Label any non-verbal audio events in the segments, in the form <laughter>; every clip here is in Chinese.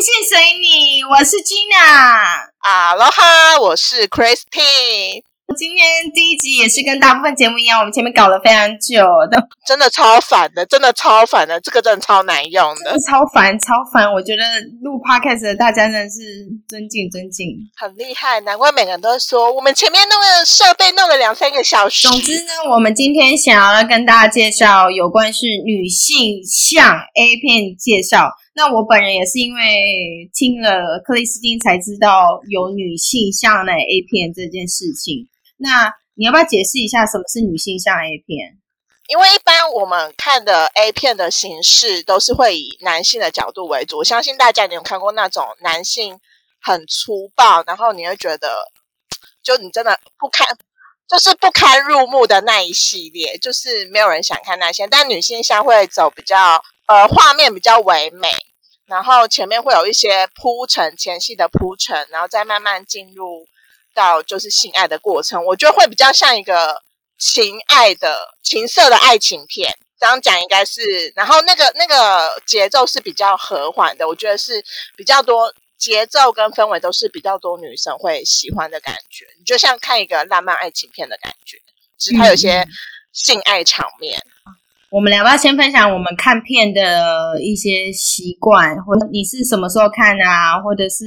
性随你，我是 Gina。啊喽哈，我是 Christine。今天第一集也是跟大部分节目一样，我们前面搞了非常久的，真的超烦的，真的超烦的，这个真的超难用的，超烦超烦。我觉得录 podcast 的大家真的是尊敬尊敬，很厉害，难怪每个人都说我们前面弄个设备弄了两三个小时。总之呢，我们今天想要跟大家介绍有关是女性向 A 片介绍。那我本人也是因为听了克里斯汀才知道有女性向的 A 片这件事情。那你要不要解释一下什么是女性向 A 片？因为一般我们看的 A 片的形式都是会以男性的角度为主，我相信大家你有看过那种男性很粗暴，然后你会觉得就你真的不堪，就是不堪入目的那一系列，就是没有人想看那些。但女性向会走比较呃画面比较唯美，然后前面会有一些铺陈前戏的铺陈，然后再慢慢进入。到就是性爱的过程，我觉得会比较像一个情爱的情色的爱情片。这样讲应该是，然后那个那个节奏是比较和缓的，我觉得是比较多节奏跟氛围都是比较多女生会喜欢的感觉。你就像看一个浪漫爱情片的感觉，只是它有些性爱场面。我们要不要先分享我们看片的一些习惯，或者你是什么时候看啊，或者是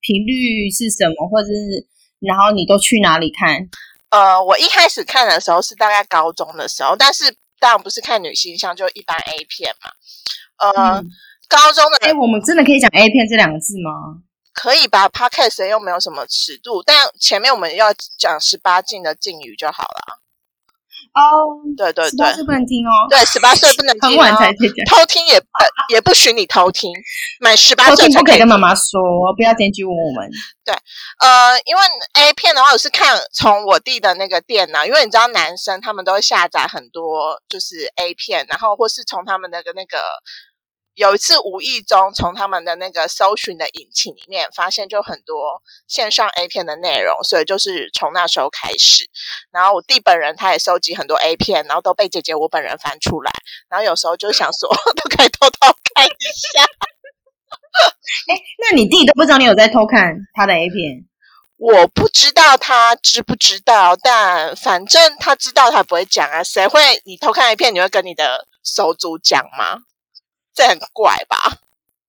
频率是什么，或者是。然后你都去哪里看？呃，我一开始看的时候是大概高中的时候，但是当然不是看女性像就一般 A 片嘛。呃，高中的哎，我们真的可以讲 A 片这两个字吗？可以吧？Podcast 又没有什么尺度，但前面我们要讲十八禁的禁语就好了。哦，对对对，十八岁不能听哦。对，十八岁不能听，<laughs> 很晚才听，偷听也 <laughs> 也不许你偷听，满十八岁不可以跟妈妈说，不要检举我们。对，呃，因为 A 片的话，我是看从我弟的那个电脑，因为你知道男生他们都会下载很多就是 A 片，然后或是从他们那个那个。有一次无意中从他们的那个搜寻的引擎里面发现，就很多线上 A 片的内容，所以就是从那时候开始。然后我弟本人他也收集很多 A 片，然后都被姐姐我本人翻出来。然后有时候就想说，<laughs> 都可以偷偷看一下。<laughs> 哎，那你弟都不知道你有在偷看他的 A 片？我不知道他知不知道，但反正他知道他不会讲啊。谁会你偷看 A 片，你会跟你的手足讲吗？这很怪吧？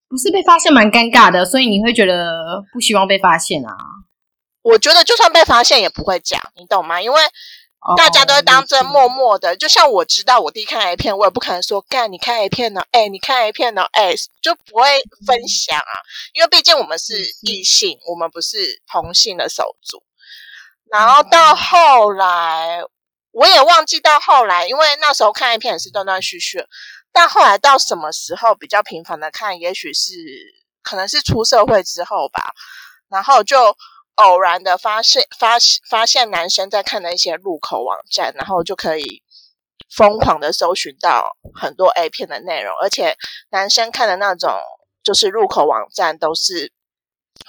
不是被发现蛮尴尬的，所以你会觉得不希望被发现啊？我觉得就算被发现也不会讲，你懂吗？因为大家都会当真默默的。就像我知道我弟看 A 片，我也不可能说干你看 A 片呢，哎，你看 A 片呢，哎，就不会分享啊。因为毕竟我们是异性，我们不是同性的手足。然后到后来，我也忘记到后来，因为那时候看 A 片也是断断续续。但后来到什么时候比较频繁的看，也许是可能是出社会之后吧，然后就偶然的发现发现发现男生在看的一些入口网站，然后就可以疯狂的搜寻到很多 A 片的内容，而且男生看的那种就是入口网站都是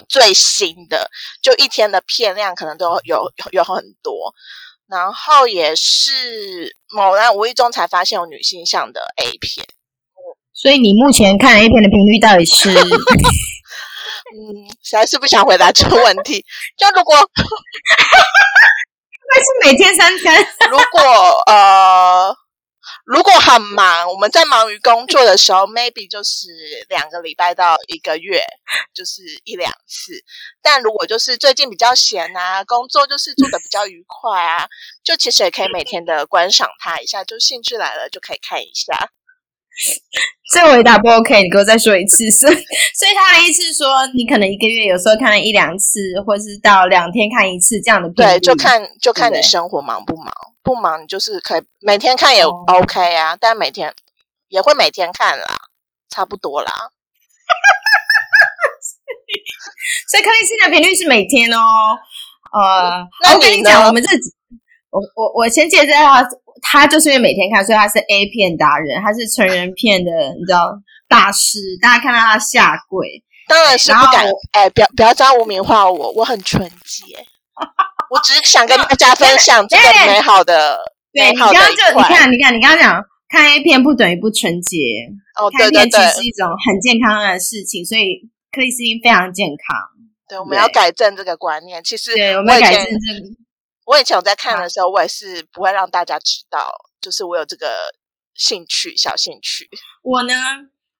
最新的，就一天的片量可能都有有很多。然后也是某人无意中才发现有女性向的 A 片，所以你目前看 A 片的频率到底是？<laughs> 嗯，实在是不想回答这个问题。就如果，<laughs> 那是每天三餐。如果呃。如果很忙，我们在忙于工作的时候，<laughs> maybe 就是两个礼拜到一个月，<laughs> 就是一两次。但如果就是最近比较闲啊，工作就是做的比较愉快啊，就其实也可以每天的观赏它一下，就兴致来了就可以看一下。这回答不 OK，你给我再说一次。<laughs> 所以，所以他的意思是说，你可能一个月有时候看了一两次，或者是到两天看一次这样的。对，就看就看你生活忙不忙。不忙，你就是可以每天看也 OK 啊，但每天也会每天看啦，差不多啦。<laughs> 所以克里斯的频率是每天哦。呃，那我跟你讲，我们这我我我先介绍他，他就是因为每天看，所以他是 A 片达人，他是成人片的，你知道大师。大家看到他下跪，当然是不敢。哎，不要不要这样污名化我，我很纯洁。我只是想跟大家分享这个 <laughs> 美好的、美好的你刚刚就你看，你看，你刚刚讲看 A 片不等于不纯洁哦，对对对，是一种很健康的事情，所以克里斯汀非常健康。对，我们要改正这个观念。其实，对，我们要改正这个。我以前我在看的时候，我也是不会让大家知道，就是我有这个兴趣，小兴趣。我呢，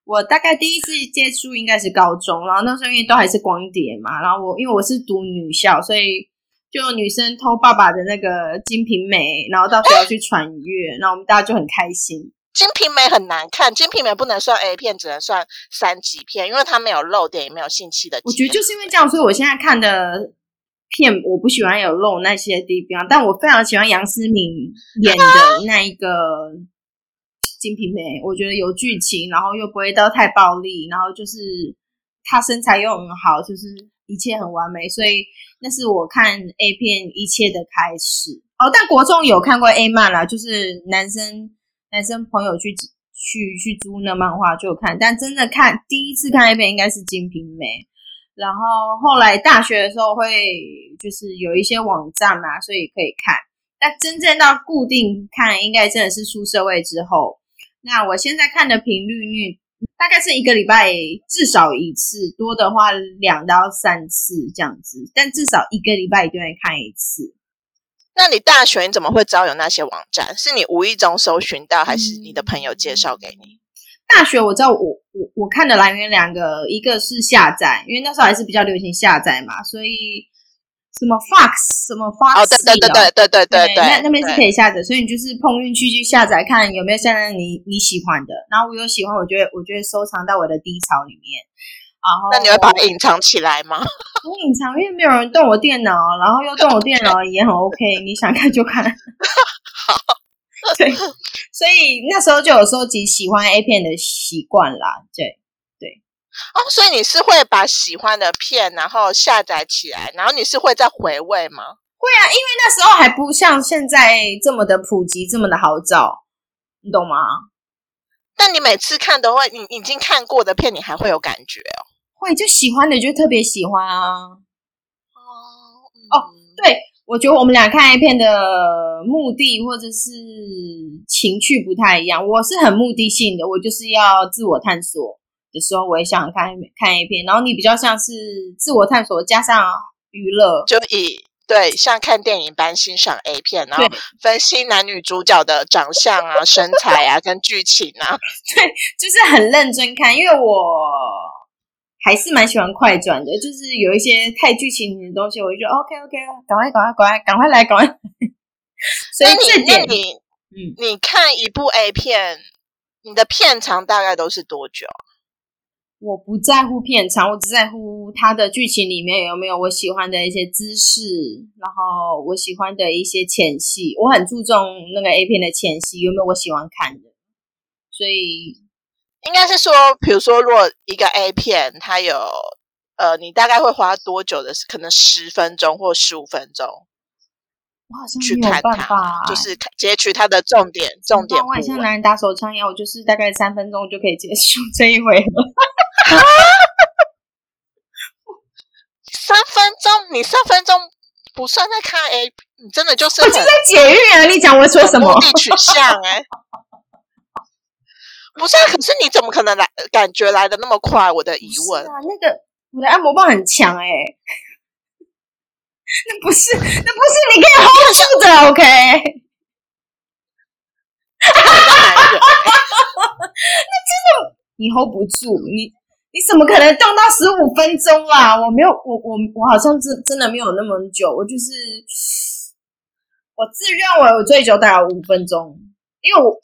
我大概第一次接触应该是高中，然后那时候因为都还是光碟嘛，然后我因为我是读女校，所以就女生偷爸爸的那个《金瓶梅》，然后到学校去传阅，然后我们大家就很开心。《金瓶梅》很难看，《金瓶梅》不能算 A 片，只能算三级片，因为它没有漏点，也没有性器的。我觉得就是因为这样，所以我现在看的。片我不喜欢有露那些地方，但我非常喜欢杨思敏演的 <laughs> 那一个《金瓶梅》，我觉得有剧情，然后又不会到太暴力，然后就是她身材又很好，就是一切很完美，所以那是我看 A 片一切的开始。哦，但国中有看过 A 漫啦，就是男生男生朋友去去去租那漫画就看，但真的看第一次看 A 片应该是《金瓶梅》。然后后来大学的时候会就是有一些网站嘛，所以可以看。但真正到固定看，应该真的是出社会之后。那我现在看的频率率大概是一个礼拜至少一次，多的话两到三次这样子。但至少一个礼拜一定会看一次。那你大学你怎么会知道有那些网站？是你无意中搜寻到，还是你的朋友介绍给你？大学我知道，我我我看的来源两个，一个是下载，因为那时候还是比较流行下载嘛，所以什么 Fox 什么 Fox 哦，对对对对对对对对，那那边是可以下载，所以你就是碰运气去下载，看有没有现在你你喜欢的，然后我有喜欢，我就会我就会收藏到我的低潮里面，然后那你会把它隐藏起来吗？我隐藏，因为没有人动我电脑，然后又动我电脑也很 OK，你想看就看。<laughs> <laughs> 好。<laughs> 对，所以那时候就有收集喜欢 A 片的习惯啦。对，对。哦，所以你是会把喜欢的片然后下载起来，然后你是会再回味吗？会啊，因为那时候还不像现在这么的普及，这么的好找，你懂吗？但你每次看都会，你已经看过的片，你还会有感觉哦？会，就喜欢的就特别喜欢啊。哦哦，对。我觉得我们俩看 A 片的目的或者是情趣不太一样。我是很目的性的，我就是要自我探索的时候，我也想看看 A 片。然后你比较像是自我探索加上娱乐，就以对像看电影般欣赏 A 片，然后分析男女主角的长相啊、身材啊跟剧情啊。<laughs> 对，就是很认真看，因为我。还是蛮喜欢快转的，就是有一些太剧情的东西，我就觉得 OK OK，赶快赶快赶快赶快来赶快。<laughs> 所以这点，你嗯，你看一部 A 片，你的片长大概都是多久？我不在乎片长，我只在乎它的剧情里面有没有我喜欢的一些姿势，然后我喜欢的一些前戏。我很注重那个 A 片的前戏有没有我喜欢看的，所以。应该是说，比如说，如果一个 A 片，它有呃，你大概会花多久的？可能十分钟或十五分钟，我好像没有办法，就是截取它的重点，重点。我像男人打手枪一样，我就是大概三分钟就可以结束 <laughs> 这一回了。<laughs> 三分钟？你三分钟不算在看 A，你真的就是我就在解郁啊！你讲我说什么？目的取向哎。<laughs> 不是，可是你怎么可能来感觉来的那么快？我的疑问啊，那个我的按摩棒很强哎，<laughs> 那不是，那不是你可以 hold 住的，OK？<laughs> 那真的你 hold 不住，你你怎么可能动到十五分钟啊？我没有，我我我好像真真的没有那么久，我就是我自认为我最久大概五分钟，因为我。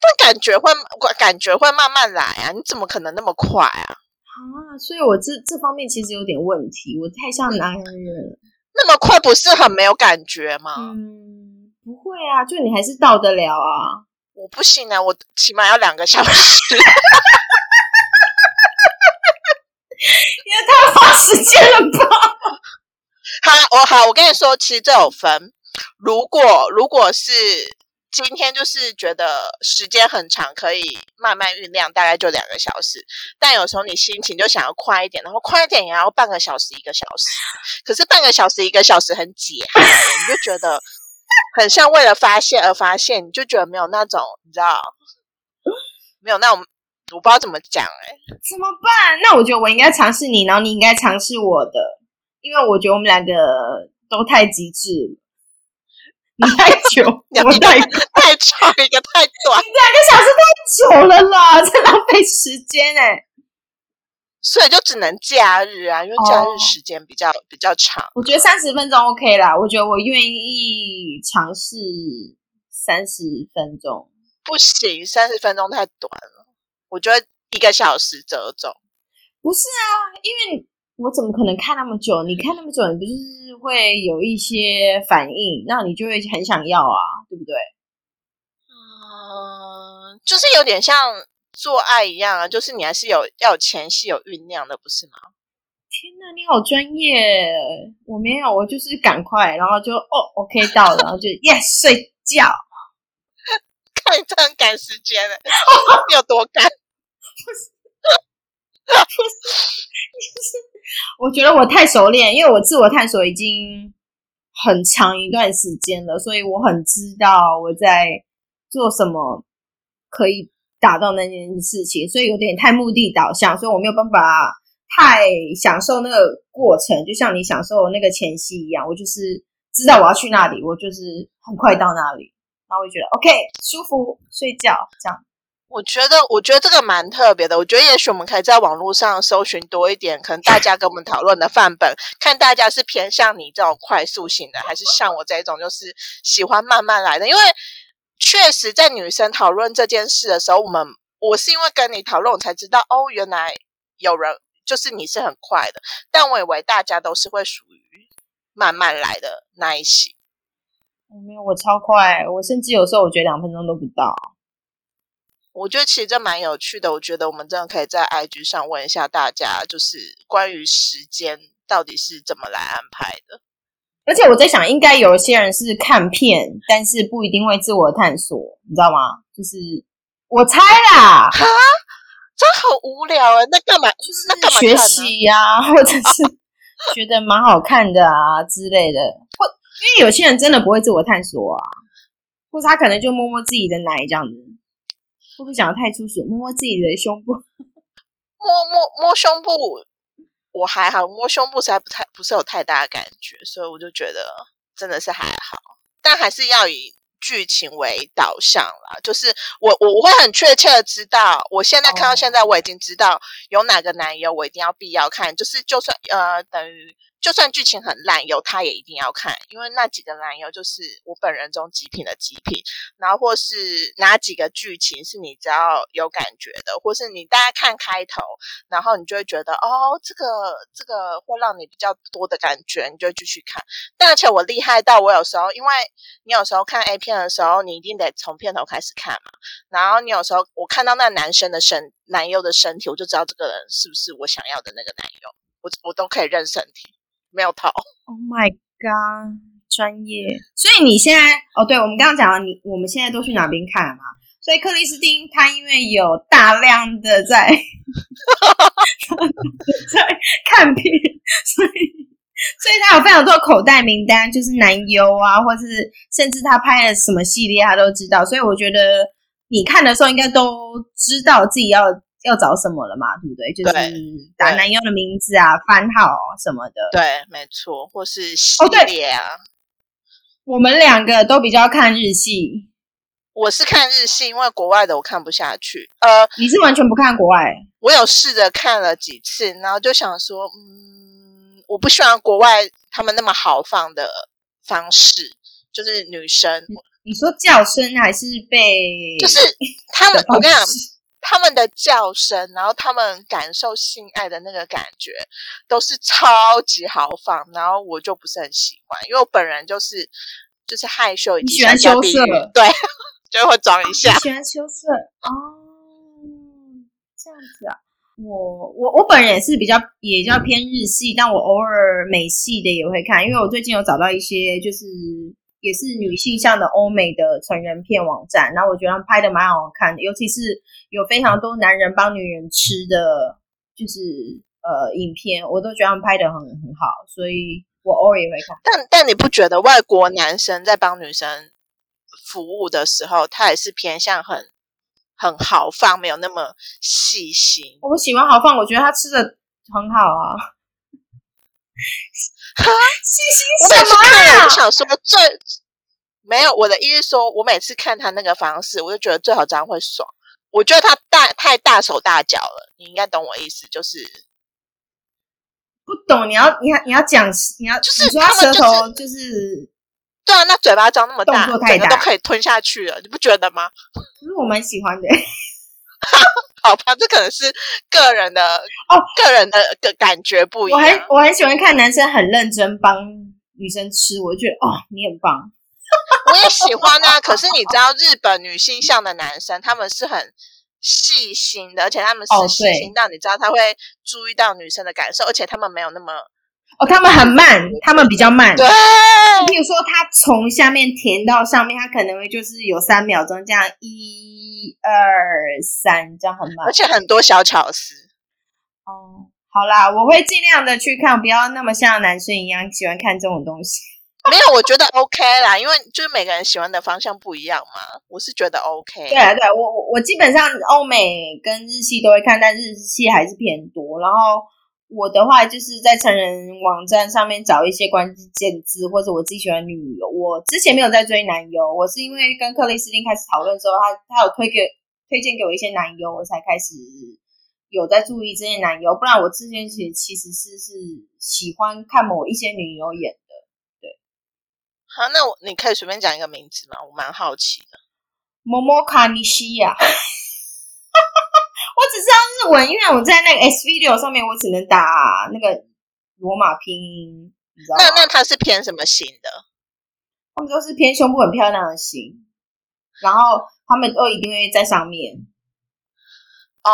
但感觉会感觉会慢慢来啊！你怎么可能那么快啊？啊，所以我这这方面其实有点问题，我太像男人了。那么快不是很没有感觉吗？嗯，不会啊，就你还是到得了啊。我不行啊，我起码要两个小时。也太花时间了吧？好，我好，我跟你说，其实这有分。如果如果是。今天就是觉得时间很长，可以慢慢酝酿，大概就两个小时。但有时候你心情就想要快一点，然后快一点也要半个小时、一个小时。可是半个小时、一个小时很解，你就觉得很像为了发泄而发泄，你就觉得没有那种，你知道，没有那种我不知道怎么讲哎，怎么办？那我觉得我应该尝试你，然后你应该尝试我的，因为我觉得我们两个都太极致了。<laughs> 你太久，我太太长，一个太短，两个小时太久了啦，<laughs> 在浪费时间哎。所以就只能假日啊，因为假日时间比较比较长。我觉得三十分钟 OK 啦，我觉得我愿意尝试三十分钟。不行，三十分钟太短了。我觉得一个小时折中。不是啊，因为我怎么可能看那么久？你看那么久，你不就是会有一些反应，那你就会很想要啊，对不对？嗯，就是有点像。做爱一样啊，就是你还是有要有前戏有酝酿的，不是吗？天哪，你好专业！我没有，我就是赶快，然后就哦，OK 到了，然后就 <laughs> Yes 睡觉。看你这样赶时间了，<laughs> 有多赶？<laughs> 我觉得我太熟练，因为我自我探索已经很长一段时间了，所以我很知道我在做什么可以。达到那件事情，所以有点太目的导向，所以我没有办法太享受那个过程，就像你享受那个前夕一样。我就是知道我要去那里，我就是很快到那里，然后我就觉得 OK 舒服，睡觉这样。我觉得，我觉得这个蛮特别的。我觉得也许我们可以在网络上搜寻多一点，可能大家跟我们讨论的范本，看大家是偏向你这种快速型的，还是像我这种就是喜欢慢慢来的，因为。确实，在女生讨论这件事的时候，我们我是因为跟你讨论，我才知道哦，原来有人就是你是很快的，但我以为大家都是会属于慢慢来的那一型。没有，我超快，我甚至有时候我觉得两分钟都不到。我觉得其实这蛮有趣的，我觉得我们真的可以在 IG 上问一下大家，就是关于时间到底是怎么来安排的。而且我在想，应该有一些人是看片，但是不一定会自我探索，你知道吗？就是我猜啦，哈，这好无聊哎，那干嘛？就是那干嘛学习呀，或者是 <laughs> 觉得蛮好看的啊之类的，或因为有些人真的不会自我探索啊，或者他可能就摸摸自己的奶这样子，会不会讲的太粗俗？摸摸自己的胸部，<laughs> 摸摸摸胸部。我还好，摸胸部实在不太不是有太大的感觉，所以我就觉得真的是还好，但还是要以剧情为导向啦。就是我我我会很确切的知道，我现在看到现在我已经知道有哪个男友我一定要必要看，就是就算呃等于。就算剧情很烂，有他也一定要看，因为那几个男优就是我本人中极品的极品。然后或是哪几个剧情是你只要有感觉的，或是你大家看开头，然后你就会觉得哦，这个这个会让你比较多的感觉，你就继续看。但而且我厉害到我有时候，因为你有时候看 A 片的时候，你一定得从片头开始看嘛。然后你有时候我看到那男生的身男优的身体，我就知道这个人是不是我想要的那个男优，我我都可以认身体。没有逃。Oh my god，专业。所以你现在哦，对，我们刚刚讲了，你我们现在都去哪边看嘛？所以克里斯汀他因为有大量的在在看片，所以所以他有非常多口袋名单，就是男优啊，或是甚至他拍了什么系列，他都知道。所以我觉得你看的时候，应该都知道自己要。要找什么了嘛？对不对？就是打男优的名字啊、番号什么的。对，没错，或是系列啊。我们两个都比较看日系。我是看日系，因为国外的我看不下去。呃，你是完全不看国外？我有试着看了几次，然后就想说，嗯，我不喜欢国外他们那么豪放的方式，就是女生。你说叫声还是被？就是他们，我跟你讲。他们的叫声，然后他们感受性爱的那个感觉，都是超级豪放，然后我就不是很喜欢，因为我本人就是就是害羞，<laughs> 喜欢羞涩，对，就会装一下，喜欢羞涩哦，这样子啊，我我我本人也是比较也较偏日系，但我偶尔美系的也会看，因为我最近有找到一些就是。也是女性向的欧美的成人片网站，然后我觉得拍的蛮好看的，尤其是有非常多男人帮女人吃的，就是呃影片，我都觉得他们拍的很很好，所以我偶尔也会看。但但你不觉得外国男生在帮女生服务的时候，他也是偏向很很豪放，没有那么细心。我喜欢豪放，我觉得他吃的很好啊。细心什么啊？我想说最没有我的意思，说我每次看他那个方式，我就觉得最好这样会爽。我觉得他大太大手大脚了，你应该懂我意思，就是不懂。你要你要你要讲，你要就是他舌头就是对啊，那嘴巴张那么大，动作太大都可以吞下去了，你不觉得吗？<laughs> 其实我蛮喜欢的。<laughs> 好吧，这可能是个人的哦，个人的个感觉不一样。我很我很喜欢看男生很认真帮女生吃，我就觉得哦，你很棒。<laughs> 我也喜欢啊，可是你知道 <laughs> 日本女性向的男生，他们是很细心的，而且他们是细心到你知道他会注意到女生的感受，而且他们没有那么哦，他们很慢，他们比较慢。对，比如说他从下面填到上面，他可能会就是有三秒钟这样，一二三，这样很慢，而且很多小巧思。哦，好啦，我会尽量的去看，不要那么像男生一样喜欢看这种东西。<laughs> 没有，我觉得 OK 啦，因为就是每个人喜欢的方向不一样嘛。我是觉得 OK。对啊，对我我我基本上欧美跟日系都会看，但日系还是偏多。然后我的话就是在成人网站上面找一些关键字，或者我自己喜欢女优。我之前没有在追男优，我是因为跟克里斯汀开始讨论之后，他他有推给推荐给我一些男优，我才开始有在注意这些男优。不然我之前其实其实是是喜欢看某一些女优演的。对。好，那我你可以随便讲一个名字吗？我蛮好奇的。摩摩卡尼西亚，我只知道日文，因为我在那个 S video 上面，我只能打那个罗马拼音，你知道那那它是偏什么型的？他们都是偏胸部很漂亮的型，然后他们都一定会在上面。哦，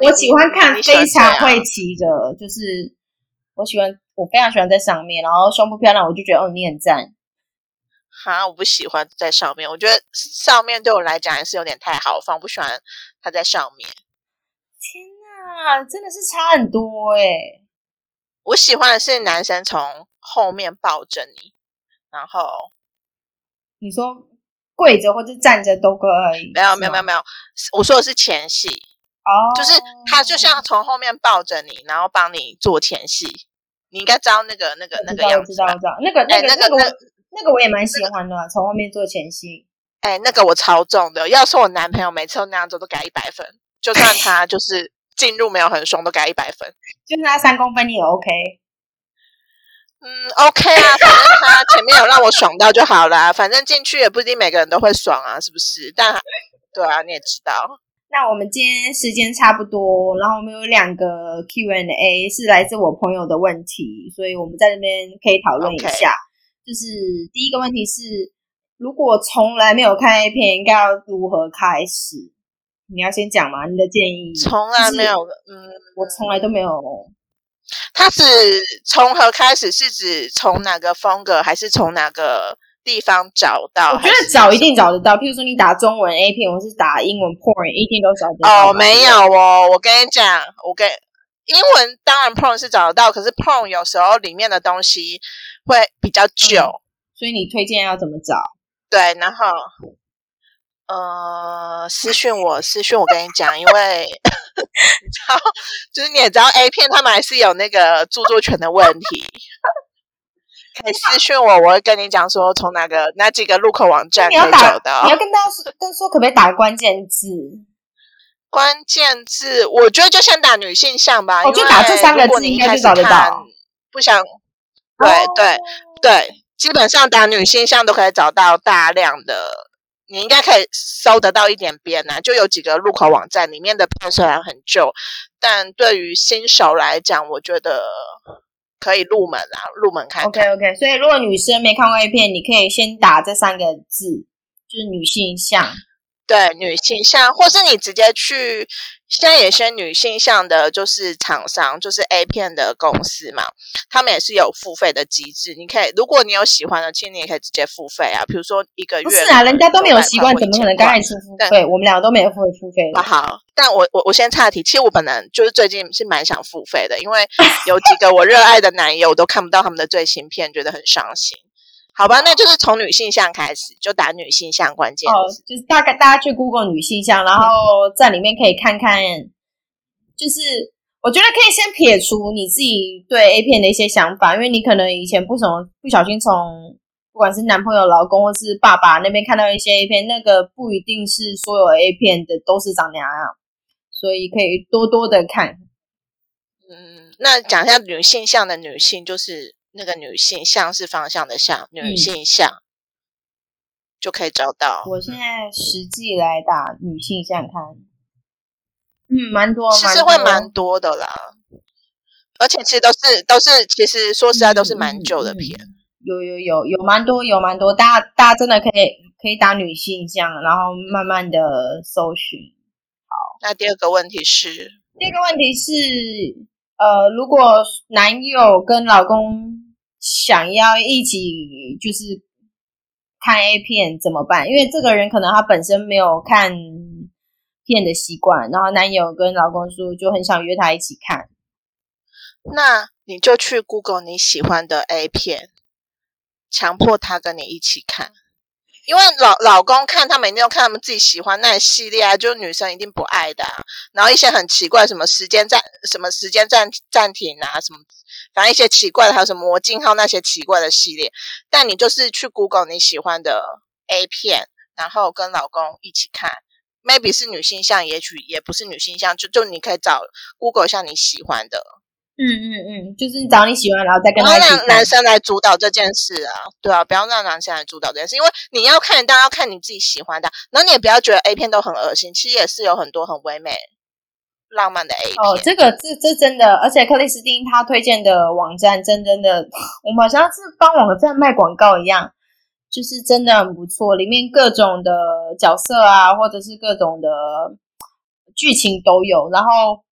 我我喜欢看非常会骑的，就是我喜欢，我非常喜欢在上面，然后胸部漂亮，我就觉得哦，你很赞。哈，我不喜欢在上面。我觉得上面对我来讲还是有点太豪放，不喜欢他在上面。天哪，真的是差很多哎！我喜欢的是男生从后面抱着你，然后你说跪着或者站着都可以。没有没有没有没有，我说的是前戏哦，就是他就像从后面抱着你，然后帮你做前戏。你应该知道那个那个那个样子，知道知道那个那个那个。那个我也蛮喜欢的，从后面做前戏。哎，那个我超重的，要是我男朋友每次都那样做，都给一百分。就算他就是进入没有很凶，都给他一百分。就是他三公分，你也 OK。嗯，OK 啊，反正他前面有让我爽到就好啦。反正进去也不一定每个人都会爽啊，是不是？但对啊，你也知道。那我们今天时间差不多，然后我们有两个 Q&A 是来自我朋友的问题，所以我们在这边可以讨论一下。就是第一个问题是，如果从来没有看 A 片，应该要如何开始？你要先讲嘛？你的建议？从来没有，嗯，我从来都没有。它是从何开始？是指从哪个风格，还是从哪个地方找到？我觉得找一定找得到。譬如说，你打中文 A 片，或是打英文 porn，一定都找得到。哦，没有哦，我跟你讲，我跟英文当然 porn 是找得到，可是 porn 有时候里面的东西。会比较久，所以你推荐要怎么找？对，然后呃，私讯我，私讯我跟你讲，因为 <laughs> 你知道，就是你也知道 A 片他们还是有那个著作权的问题，可以私讯我，我会跟你讲说从哪个哪几个入口网站可以找到。你要跟大家说，跟说可不可以打关键字？关键字，我觉得就先打女性向吧，我就打这三个字应该就找得到。不想。对对对，基本上打女性向都可以找到大量的，你应该可以搜得到一点边呐。就有几个入口网站里面的片虽然很旧，但对于新手来讲，我觉得可以入门啊，入门看。OK OK，所以如果女生没看过 A 片，你可以先打这三个字，就是女性向。对，女性向，或是你直接去。现在有些女性向的，就是厂商，就是 A 片的公司嘛，他们也是有付费的机制。你可以，如果你有喜欢的，其实你也可以直接付费啊。比如说一个月，不是啊，人家都没有习惯，怎么可能刚开始付费？我们两个都没有付付费。好，但我我我先岔题。其实我本来就是最近是蛮想付费的，因为有几个我热爱的男友，我都看不到他们的最新片，觉得很伤心。好吧，那就是从女性向开始，就打女性向关键哦，就是大概大家去 Google 女性向，然后在里面可以看看，就是我觉得可以先撇除你自己对 A 片的一些想法，因为你可能以前不什么不小心从不管是男朋友、老公或是爸爸那边看到一些 A 片，那个不一定是所有 A 片的都是长那样，所以可以多多的看。嗯，那讲一下女性向的女性，就是。那个女性像是方向的像，女性像就可以找到。我现在实际来打女性像看，嗯，蛮多，其实会蛮多的啦。而且其实都是都是，其实说实在都是蛮旧的片。有有有有蛮多有蛮多，大家大家真的可以可以打女性像，然后慢慢的搜寻。好，那第二个问题是，第二个问题是。呃，如果男友跟老公想要一起就是看 A 片怎么办？因为这个人可能他本身没有看片的习惯，然后男友跟老公说就很想约他一起看，那你就去 Google 你喜欢的 A 片，强迫他跟你一起看。因为老老公看他们一定要看他们自己喜欢那一系列啊，就是女生一定不爱的。啊然后一些很奇怪，什么时间暂什么时间暂暂停啊，什么反正一些奇怪的，还有什么魔镜号那些奇怪的系列。但你就是去 Google 你喜欢的 A 片，然后跟老公一起看，maybe 是女性向，也许也不是女性向，就就你可以找 Google 像你喜欢的。嗯嗯嗯，就是找你喜欢，然后再跟他让男生来主导这件事啊，对啊，不要让男生来主导这件事，因为你要看，当然要看你自己喜欢的，然后你也不要觉得 A 片都很恶心，其实也是有很多很唯美、浪漫的 A 片。哦，这个这这真的，而且克里斯汀他推荐的网站，真真的，我们好像是帮网站卖广告一样，就是真的很不错，里面各种的角色啊，或者是各种的剧情都有，然后。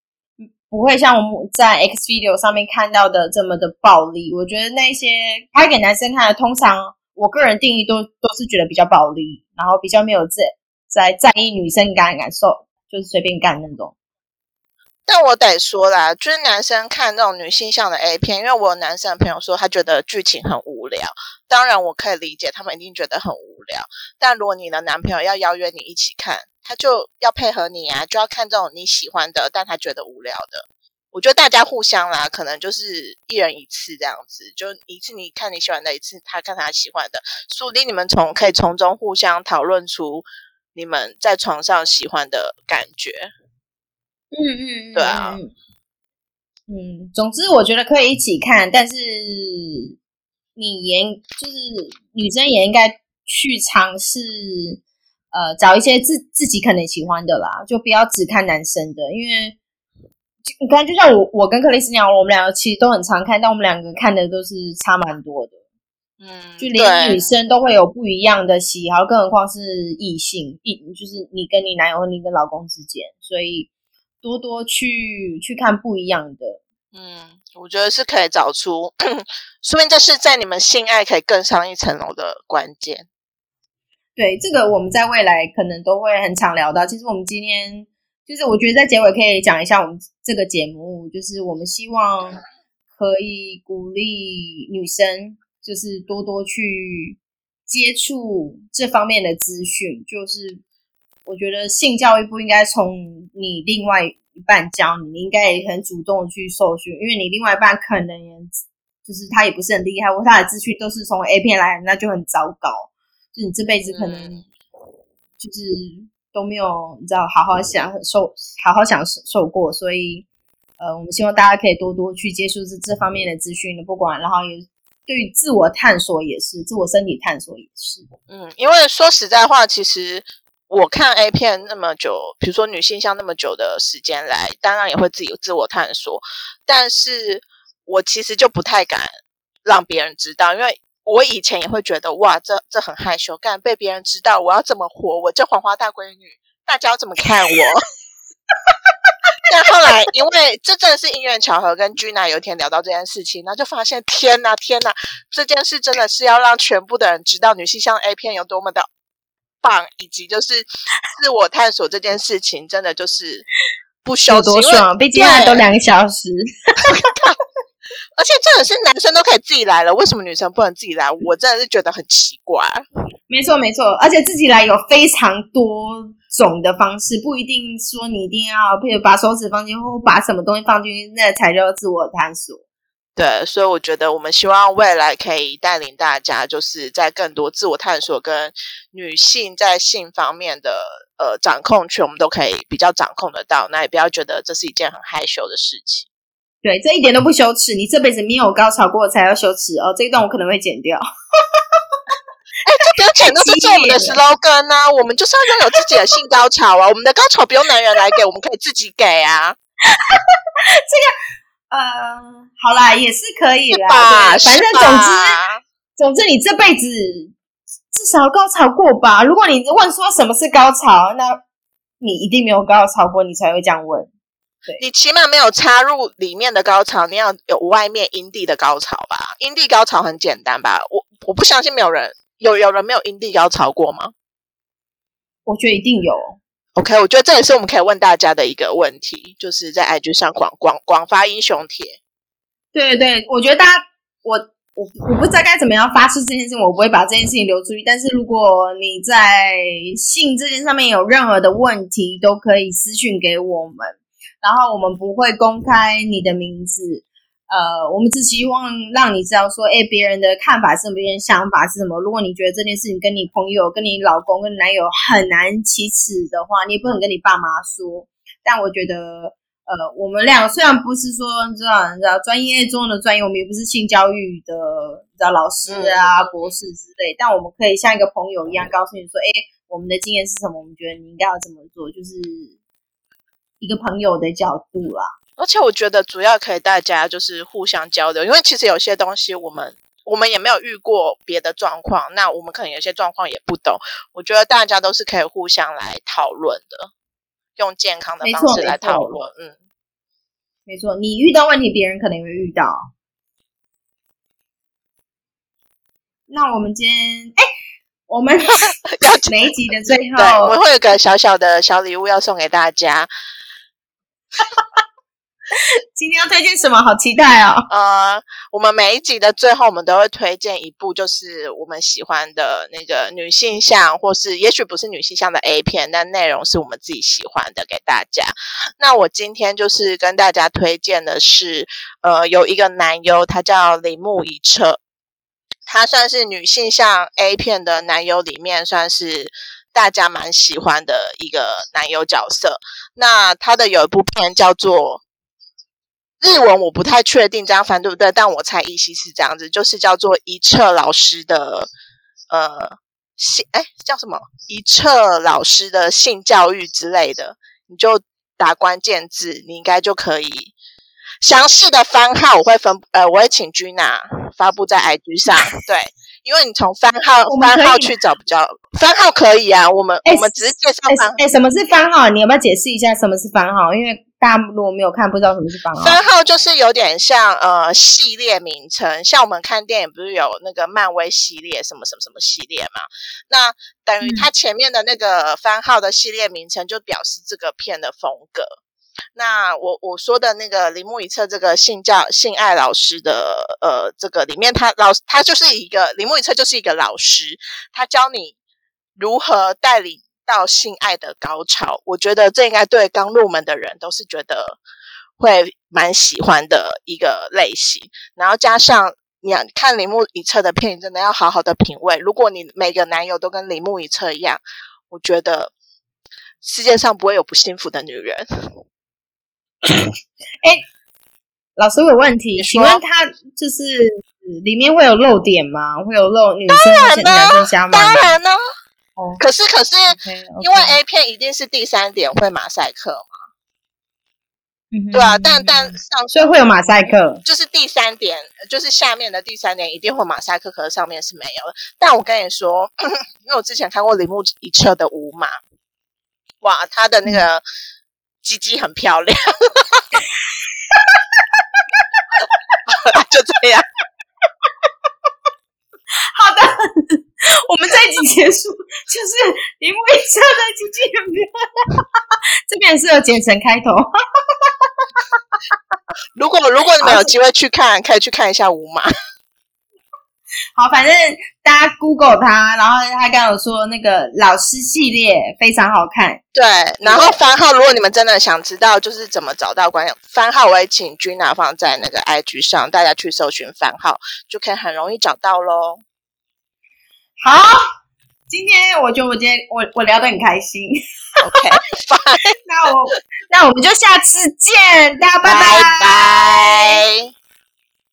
不会像我们在 X Video 上面看到的这么的暴力。我觉得那些拍给男生看的，通常我个人定义都都是觉得比较暴力，然后比较没有在在在意女生感感受，就是随便干那种。但我得说啦，就是男生看那种女性向的 A 片，因为我有男生的朋友说他觉得剧情很无聊。当然我可以理解，他们一定觉得很无聊。但如果你的男朋友要邀约你一起看，他就要配合你啊，就要看这种你喜欢的，但他觉得无聊的。我觉得大家互相啦，可能就是一人一次这样子，就一次你看你喜欢的，一次他看他喜欢的，说不定你们从可以从中互相讨论出你们在床上喜欢的感觉。嗯嗯，对啊，嗯，总之我觉得可以一起看，但是你也就是女生也应该去尝试，呃，找一些自自己可能喜欢的啦，就不要只看男生的，因为你看，就像我我跟克里斯那样，我们两个其实都很常看，但我们两个看的都是差蛮多的，嗯，就连女生都会有不一样的喜好，更何况是异性，异就是你跟你男友和你跟老公之间，所以。多多去去看不一样的，嗯，我觉得是可以找出，说明这是在你们性爱可以更上一层楼的关键。对，这个我们在未来可能都会很常聊到。其实我们今天就是，我觉得在结尾可以讲一下我们这个节目，就是我们希望可以鼓励女生，就是多多去接触这方面的资讯，就是。我觉得性教育不应该从你另外一半教你，你应该也很主动去受训，因为你另外一半可能也就是他也不是很厉害，或他的资讯都是从 A 片来，那就很糟糕。就你这辈子可能就是都没有你知道好好享受、好好享受过，所以呃，我们希望大家可以多多去接触这这方面的资讯的，不管然后也对于自我探索也是，自我身体探索也是。嗯，因为说实在话，其实。我看 A 片那么久，比如说女性向那么久的时间来，当然也会自己自我探索，但是我其实就不太敢让别人知道，因为我以前也会觉得哇，这这很害羞，干被别人知道我要怎么活？我这黄花大闺女，大家要怎么看我？<laughs> 但后来因为这真的是因缘巧合，跟 Gina 有一天聊到这件事情，然后就发现天哪天哪，这件事真的是要让全部的人知道女性向 A 片有多么的。棒，以及就是自我探索这件事情，真的就是不休多爽。毕竟都两个小时，<laughs> 而且这也是男生都可以自己来了，为什么女生不能自己来？我真的是觉得很奇怪。没错，没错，而且自己来有非常多种的方式，不一定说你一定要，譬如把手指放进去或把什么东西放进去，那才叫自我探索。对，所以我觉得我们希望未来可以带领大家，就是在更多自我探索跟女性在性方面的呃掌控权，我们都可以比较掌控得到。那也不要觉得这是一件很害羞的事情。对，这一点都不羞耻。你这辈子没有高潮过才要羞耻哦。这一段我可能会剪掉。<laughs> 哎，这不要剪，那是我们的 slogan 啊！我们就是要拥有自己的性高潮啊！我们的高潮不用男人来给，我们可以自己给啊。<laughs> 这个，呃，好啦，也是可以啦。反正总之，总之你这辈子至少高潮过吧。如果你问说什么是高潮，那你一定没有高潮过，你才会这样问。你起码没有插入里面的高潮，你要有外面阴蒂的高潮吧？阴蒂高潮很简单吧？我我不相信没有人有有人没有阴蒂高潮过吗？我觉得一定有。OK，我觉得这也是我们可以问大家的一个问题，就是在 IG 上广广广发英雄帖。对对，我觉得大家我我我不知道该怎么样发出这件事情，我不会把这件事情留出去。但是如果你在性这件上面有任何的问题，都可以私讯给我们。然后我们不会公开你的名字，呃，我们只希望让你知道说，哎，别人的看法是什么，别人想法是什么。如果你觉得这件事情跟你朋友、跟你老公、跟男友很难启齿的话，你也不能跟你爸妈说。但我觉得，呃，我们俩虽然不是说你知道，你知道专业中的专业，我们也不是性教育的，你知道老师啊、博士之类，但我们可以像一个朋友一样告诉你说，哎，我们的经验是什么？我们觉得你应该要怎么做？就是。一个朋友的角度啦，而且我觉得主要可以大家就是互相交流，因为其实有些东西我们我们也没有遇过别的状况，那我们可能有些状况也不懂。我觉得大家都是可以互相来讨论的，用健康的方式来讨论。嗯，没错，你遇到问题，别人可能也会遇到。那我们今天，哎，我们 <laughs> 每一集的最后，我们会有个小小的小礼物要送给大家。<laughs> <laughs> 今天要推荐什么？好期待哦！呃，我们每一集的最后，我们都会推荐一部，就是我们喜欢的那个女性向，或是也许不是女性向的 A 片，但内容是我们自己喜欢的，给大家。那我今天就是跟大家推荐的是，呃，有一个男优，他叫铃木一彻，他算是女性向 A 片的男优里面算是。大家蛮喜欢的一个男优角色，那他的有一部片叫做日文，我不太确定这样翻对不对，但我猜意思是这样子，就是叫做一彻老师的呃性，哎叫什么一彻老师的性教育之类的，你就打关键字，你应该就可以详细的番号，我会分呃，我会请君娜发布在 IG 上，对。因为你从番号番号去找比较番号可以啊，我们我们只是介绍番。哎，什么是番号？你有没有解释一下什么是番号？因为大家如果没有看，不知道什么是番号。番号就是有点像呃系列名称，像我们看电影不是有那个漫威系列什么什么什么系列嘛？那等于它前面的那个番号的系列名称，就表示这个片的风格。那我我说的那个铃木一彻这个性教性爱老师的呃，这个里面他老他就是一个铃木一彻就是一个老师，他教你如何带领到性爱的高潮。我觉得这应该对刚入门的人都是觉得会蛮喜欢的一个类型。然后加上你看铃木一彻的片，你真的要好好的品味。如果你每个男友都跟铃木一彻一样，我觉得世界上不会有不幸福的女人。<coughs> 哎，老师有问题，请问他就是里面会有漏点吗？会有漏女生跟男生加吗？当然呢。哦，可是可是，因为 A 片一定是第三点会马赛克嘛？对啊，但但上所以会有马赛克，就是第三点，就是下面的第三点一定会马赛克，可是上面是没有的。但我跟你说，<coughs> 因为我之前看过铃木一彻的五马，哇，他的那个。鸡鸡很漂亮，<laughs> 就这样。好的，<laughs> 我们这一集结束，就是林木一车的鸡鸡很漂亮，这边是有剪成开头。<laughs> 如果如果你们有机会去看，可以去看一下五马。好，反正大家 Google 他，然后他刚刚有说那个老师系列非常好看。对，然后番号，如果你们真的想知道就是怎么找到关键番号，我也请君娜放在那个 IG 上，大家去搜寻番号就可以很容易找到喽。好，今天我觉得我今天我我聊得很开心。OK，<laughs> 那我那我们就下次见，大家拜拜拜。